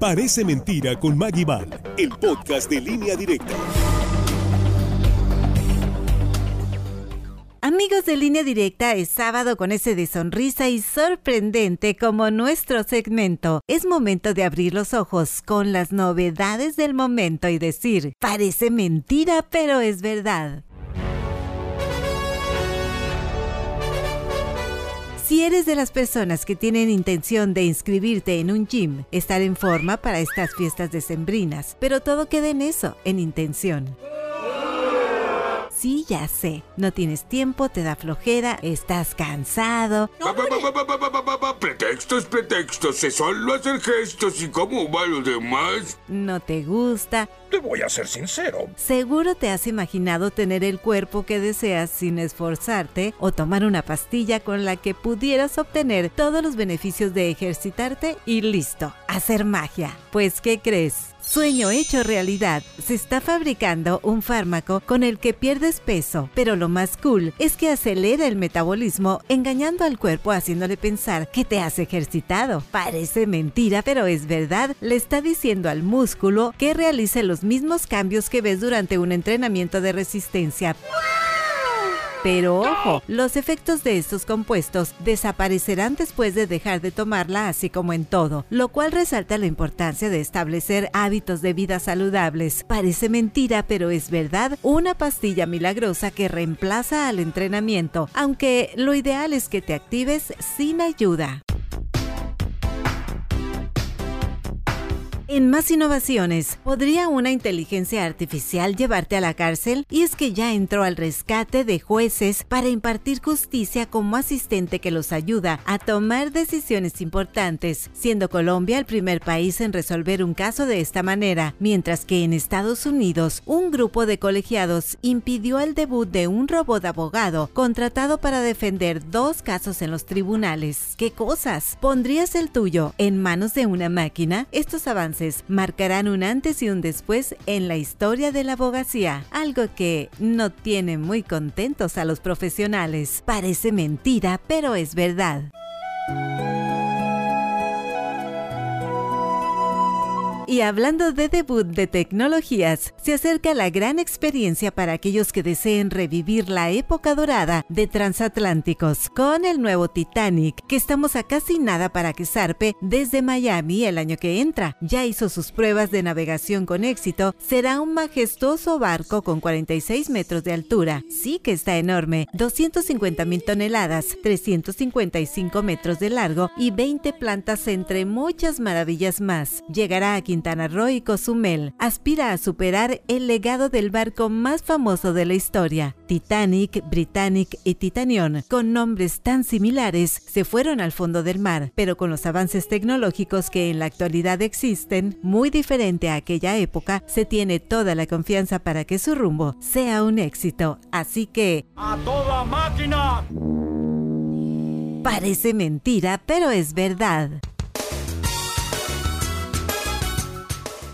Parece mentira con Maggie Val, el podcast de línea directa. Amigos de línea directa, es sábado con ese de sonrisa y sorprendente como nuestro segmento. Es momento de abrir los ojos con las novedades del momento y decir, parece mentira, pero es verdad. Si eres de las personas que tienen intención de inscribirte en un gym, estar en forma para estas fiestas decembrinas, pero todo queda en eso, en intención. Sí, ya sé. No tienes tiempo, te da flojera, estás cansado. Pretextos, pretextos. Se solo hacer gestos y cómo va lo demás. No te gusta. Te voy a ser sincero. Seguro te has imaginado tener el cuerpo que deseas sin esforzarte o tomar una pastilla con la que pudieras obtener todos los beneficios de ejercitarte y listo, hacer magia. Pues, ¿qué crees? Sueño hecho realidad. Se está fabricando un fármaco con el que pierdes peso, pero lo más cool es que acelera el metabolismo engañando al cuerpo haciéndole pensar que te has ejercitado. Parece mentira, pero es verdad. Le está diciendo al músculo que realice los mismos cambios que ves durante un entrenamiento de resistencia. Pero ojo, los efectos de estos compuestos desaparecerán después de dejar de tomarla así como en todo, lo cual resalta la importancia de establecer hábitos de vida saludables. Parece mentira, pero es verdad, una pastilla milagrosa que reemplaza al entrenamiento, aunque lo ideal es que te actives sin ayuda. En más innovaciones, ¿podría una inteligencia artificial llevarte a la cárcel? Y es que ya entró al rescate de jueces para impartir justicia como asistente que los ayuda a tomar decisiones importantes, siendo Colombia el primer país en resolver un caso de esta manera, mientras que en Estados Unidos un grupo de colegiados impidió el debut de un robot abogado contratado para defender dos casos en los tribunales. ¿Qué cosas? ¿Pondrías el tuyo en manos de una máquina? Estos avances marcarán un antes y un después en la historia de la abogacía, algo que no tiene muy contentos a los profesionales. Parece mentira, pero es verdad. Y hablando de debut de tecnologías, se acerca la gran experiencia para aquellos que deseen revivir la época dorada de transatlánticos con el nuevo Titanic, que estamos a casi nada para que zarpe desde Miami el año que entra. Ya hizo sus pruebas de navegación con éxito. Será un majestuoso barco con 46 metros de altura. Sí que está enorme, 250 mil toneladas, 355 metros de largo y 20 plantas entre muchas maravillas más. Llegará a Quintana Roo y Cozumel aspira a superar el legado del barco más famoso de la historia. Titanic, Britannic y Titanion, con nombres tan similares, se fueron al fondo del mar, pero con los avances tecnológicos que en la actualidad existen, muy diferente a aquella época, se tiene toda la confianza para que su rumbo sea un éxito. Así que... ¡A toda máquina! Parece mentira, pero es verdad.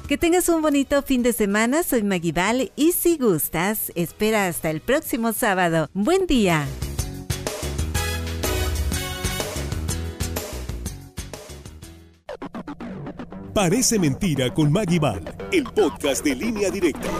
Que tengas un bonito fin de semana, soy Maguibal y si gustas, espera hasta el próximo sábado. Buen día. Parece mentira con Maggie el podcast de línea directa.